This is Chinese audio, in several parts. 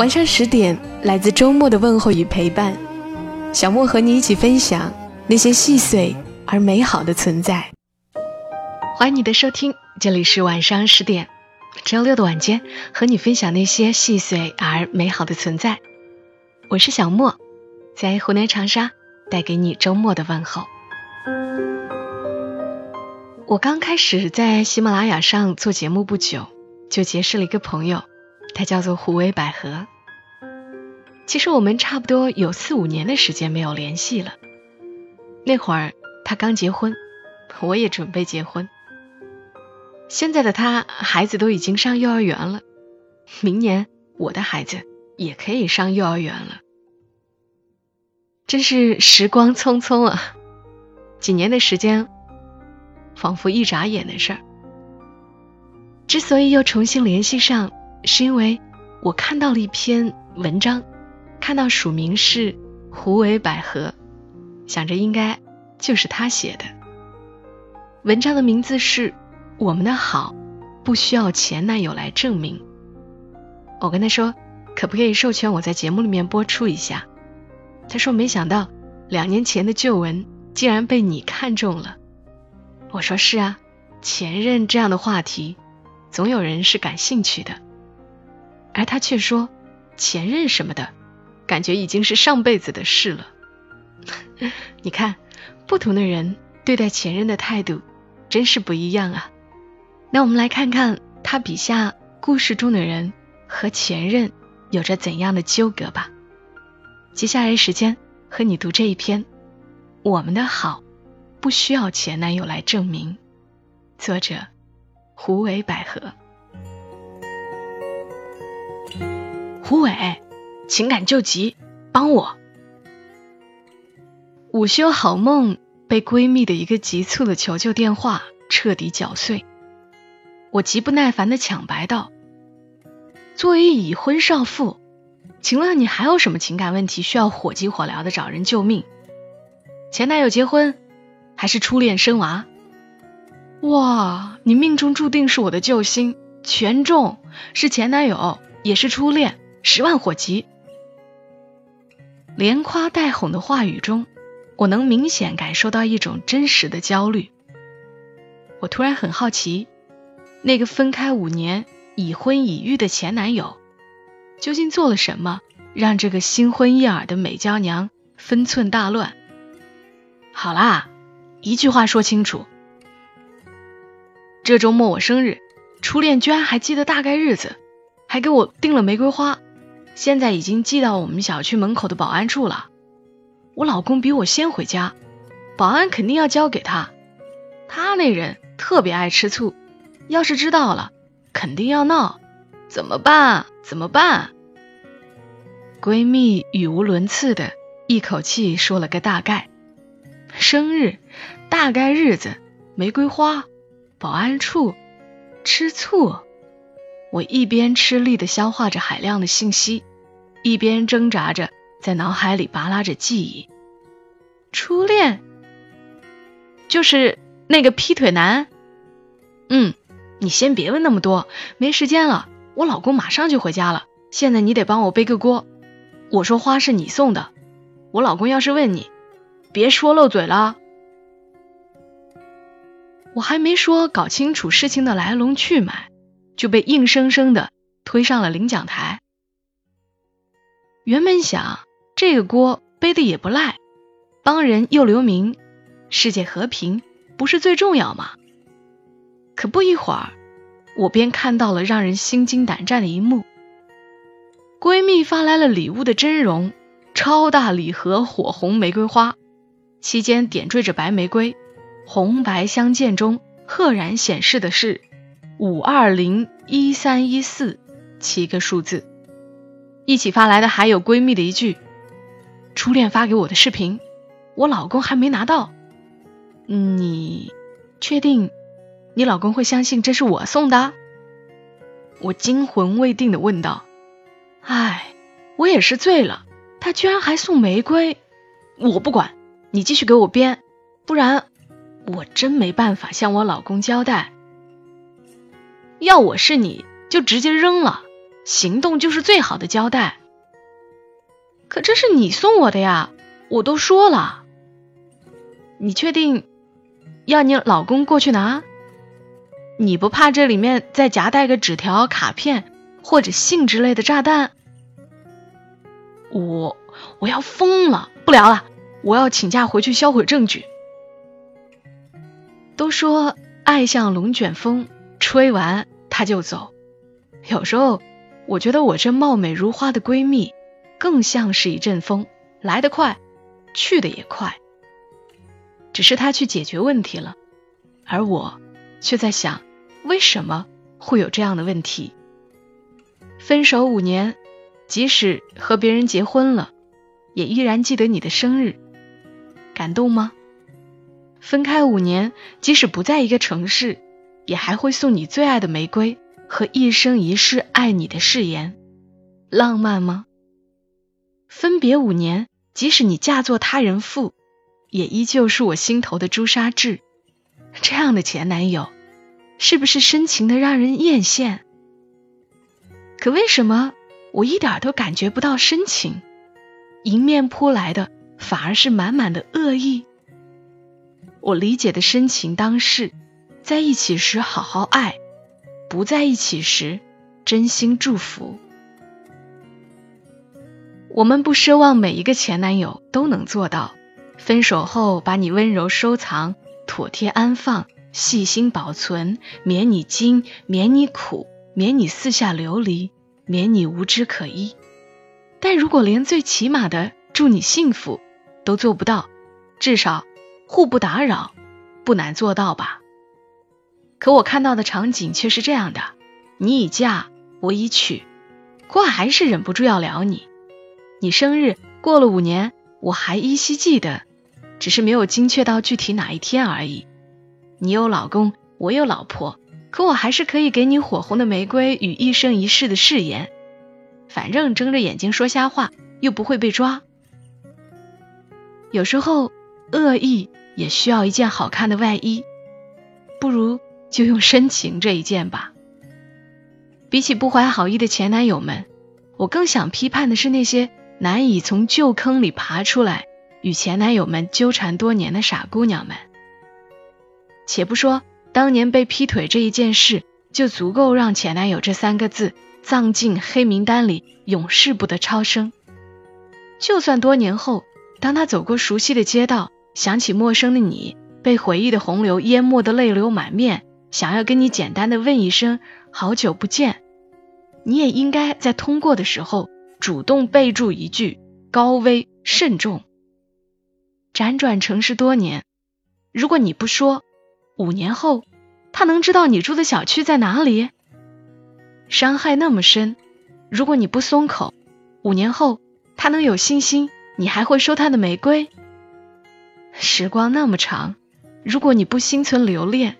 晚上十点，来自周末的问候与陪伴，小莫和你一起分享那些细碎而美好的存在。欢迎你的收听，这里是晚上十点，周六的晚间，和你分享那些细碎而美好的存在。我是小莫，在湖南长沙带给你周末的问候。我刚开始在喜马拉雅上做节目不久，就结识了一个朋友。他叫做胡为百合。其实我们差不多有四五年的时间没有联系了。那会儿他刚结婚，我也准备结婚。现在的他孩子都已经上幼儿园了，明年我的孩子也可以上幼儿园了。真是时光匆匆啊，几年的时间仿佛一眨眼的事儿。之所以又重新联系上。是因为我看到了一篇文章，看到署名是胡为百合，想着应该就是他写的。文章的名字是《我们的好不需要前男友来证明》。我跟他说，可不可以授权我在节目里面播出一下？他说没想到两年前的旧文竟然被你看中了。我说是啊，前任这样的话题，总有人是感兴趣的。而他却说，前任什么的，感觉已经是上辈子的事了。你看，不同的人对待前任的态度，真是不一样啊。那我们来看看他笔下故事中的人和前任有着怎样的纠葛吧。接下来时间和你读这一篇，《我们的好不需要前男友来证明》，作者胡为百合。胡伟，情感救急，帮我！午休好梦被闺蜜的一个急促的求救电话彻底搅碎。我极不耐烦的抢白道：“作为已婚少妇，请问你还有什么情感问题需要火急火燎的找人救命？前男友结婚，还是初恋生娃？哇，你命中注定是我的救星，全中，是前男友，也是初恋。”十万火急，连夸带哄的话语中，我能明显感受到一种真实的焦虑。我突然很好奇，那个分开五年、已婚已育的前男友，究竟做了什么，让这个新婚燕尔的美娇娘分寸大乱？好啦，一句话说清楚。这周末我生日，初恋居然还记得大概日子，还给我订了玫瑰花。现在已经寄到我们小区门口的保安处了。我老公比我先回家，保安肯定要交给他。他那人特别爱吃醋，要是知道了，肯定要闹。怎么办？怎么办？闺蜜语无伦次的一口气说了个大概。生日，大概日子，玫瑰花，保安处，吃醋。我一边吃力的消化着海量的信息。一边挣扎着，在脑海里扒拉着记忆。初恋，就是那个劈腿男。嗯，你先别问那么多，没时间了。我老公马上就回家了，现在你得帮我背个锅。我说花是你送的，我老公要是问你，别说漏嘴了。我还没说搞清楚事情的来龙去脉，就被硬生生的推上了领奖台。原本想这个锅背的也不赖，帮人又留名，世界和平不是最重要吗？可不一会儿，我便看到了让人心惊胆战的一幕：闺蜜发来了礼物的真容，超大礼盒火红玫瑰花，期间点缀着白玫瑰，红白相间中赫然显示的是五二零一三一四七个数字。一起发来的还有闺蜜的一句：“初恋发给我的视频，我老公还没拿到。”你确定你老公会相信这是我送的？我惊魂未定的问道。唉，我也是醉了，他居然还送玫瑰。我不管，你继续给我编，不然我真没办法向我老公交代。要我是你就直接扔了，行动就是最好的交代。可这是你送我的呀，我都说了。你确定要你老公过去拿？你不怕这里面再夹带个纸条、卡片或者信之类的炸弹？我我要疯了！不聊了，我要请假回去销毁证据。都说爱像龙卷风，吹完它就走。有时候我觉得我这貌美如花的闺蜜，更像是一阵风，来得快，去的也快。只是她去解决问题了，而我却在想，为什么会有这样的问题？分手五年。即使和别人结婚了，也依然记得你的生日，感动吗？分开五年，即使不在一个城市，也还会送你最爱的玫瑰和一生一世爱你的誓言，浪漫吗？分别五年，即使你嫁作他人妇，也依旧是我心头的朱砂痣。这样的前男友，是不是深情的让人艳羡？可为什么？我一点都感觉不到深情，迎面扑来的反而是满满的恶意。我理解的深情当是在一起时好好爱，不在一起时真心祝福。我们不奢望每一个前男友都能做到，分手后把你温柔收藏、妥帖安放、细心保存，免你惊，免你苦，免你四下流离。免你无枝可依，但如果连最起码的祝你幸福都做不到，至少互不打扰不难做到吧？可我看到的场景却是这样的：你已嫁，我已娶，可我还是忍不住要聊你。你生日过了五年，我还依稀记得，只是没有精确到具体哪一天而已。你有老公，我有老婆。可我还是可以给你火红的玫瑰与一生一世的誓言，反正睁着眼睛说瞎话又不会被抓。有时候恶意也需要一件好看的外衣，不如就用深情这一件吧。比起不怀好意的前男友们，我更想批判的是那些难以从旧坑里爬出来与前男友们纠缠多年的傻姑娘们。且不说。当年被劈腿这一件事，就足够让前男友这三个字葬进黑名单里，永世不得超生。就算多年后，当他走过熟悉的街道，想起陌生的你，被回忆的洪流淹没的泪流满面，想要跟你简单的问一声好久不见，你也应该在通过的时候主动备注一句高危慎重。辗转城市多年，如果你不说。五年后，他能知道你住的小区在哪里？伤害那么深，如果你不松口，五年后他能有信心你还会收他的玫瑰？时光那么长，如果你不心存留恋，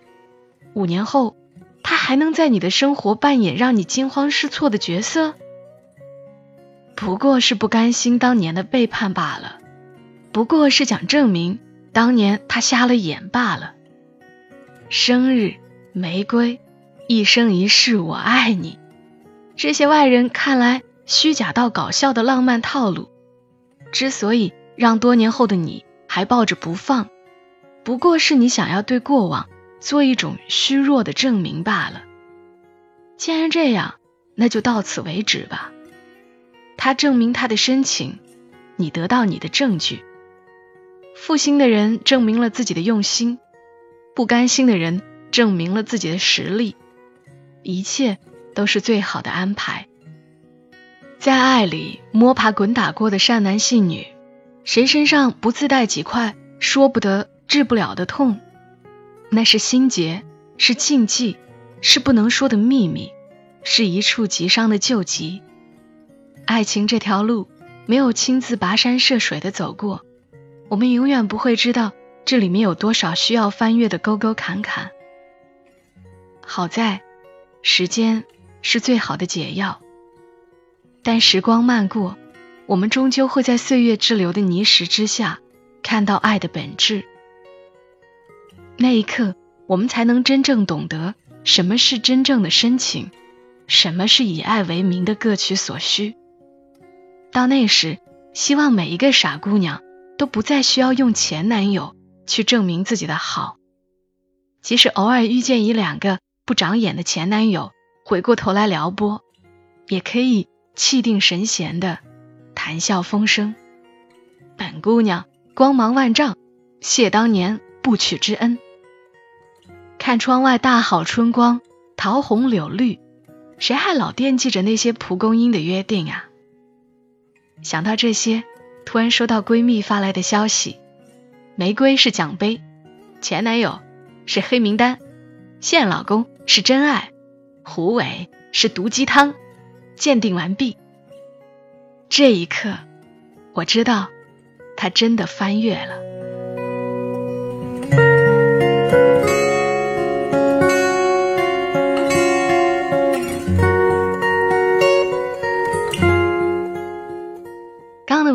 五年后他还能在你的生活扮演让你惊慌失措的角色？不过是不甘心当年的背叛罢了，不过是想证明当年他瞎了眼罢了。生日玫瑰，一生一世我爱你。这些外人看来虚假到搞笑的浪漫套路，之所以让多年后的你还抱着不放，不过是你想要对过往做一种虚弱的证明罢了。既然这样，那就到此为止吧。他证明他的深情，你得到你的证据。负心的人证明了自己的用心。不甘心的人证明了自己的实力，一切都是最好的安排。在爱里摸爬滚打过的善男信女，谁身上不自带几块说不得、治不了的痛？那是心结，是禁忌，是不能说的秘密，是一触即伤的旧疾。爱情这条路没有亲自跋山涉水的走过，我们永远不会知道这里面有多少需要翻越的沟沟坎坎。好在，时间是最好的解药。但时光漫过，我们终究会在岁月滞留的泥石之下，看到爱的本质。那一刻，我们才能真正懂得什么是真正的深情，什么是以爱为名的各取所需。到那时，希望每一个傻姑娘都不再需要用前男友去证明自己的好，即使偶尔遇见一两个不长眼的前男友，回过头来撩拨，也可以气定神闲的谈笑风生。本姑娘光芒万丈，谢当年不娶之恩。看窗外大好春光，桃红柳绿，谁还老惦记着那些蒲公英的约定啊？想到这些，突然收到闺蜜发来的消息：玫瑰是奖杯，前男友是黑名单，现老公是真爱，胡伟是毒鸡汤，鉴定完毕。这一刻，我知道，他真的翻越了。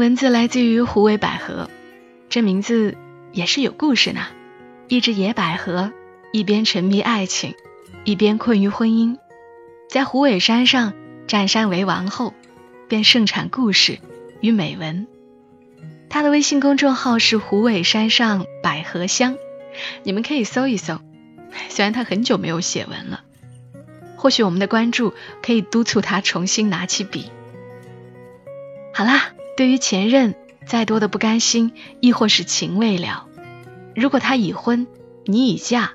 文字来自于胡尾百合，这名字也是有故事呢。一只野百合，一边沉迷爱情，一边困于婚姻，在虎尾山上占山为王后，便盛产故事与美文。他的微信公众号是虎尾山上百合香，你们可以搜一搜。虽然他很久没有写文了，或许我们的关注可以督促他重新拿起笔。好啦。对于前任，再多的不甘心，亦或是情未了，如果他已婚，你已嫁，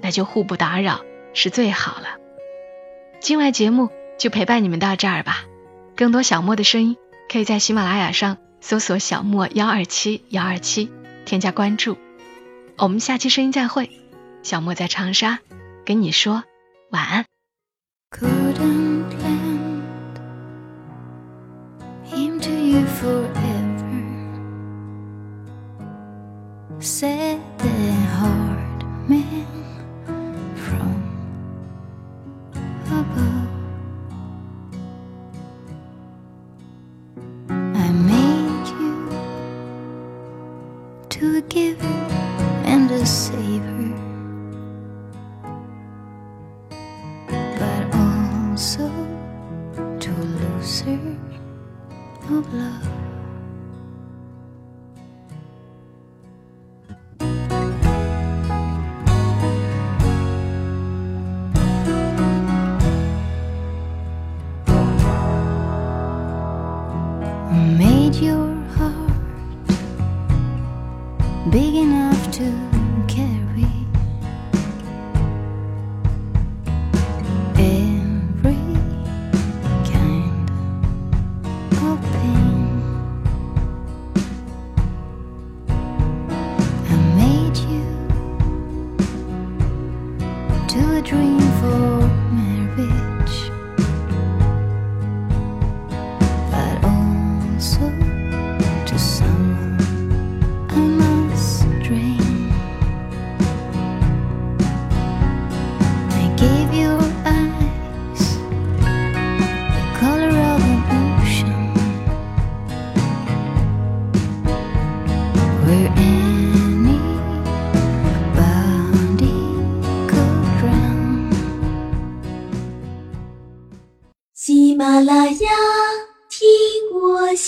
那就互不打扰是最好了。今晚节目就陪伴你们到这儿吧。更多小莫的声音，可以在喜马拉雅上搜索“小莫幺二七幺二七”，添加关注。我们下期声音再会。小莫在长沙，跟你说晚安。Forever. Said the hard man from above. I made you to a giver and a saver, but also to loser of love.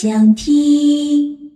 想听。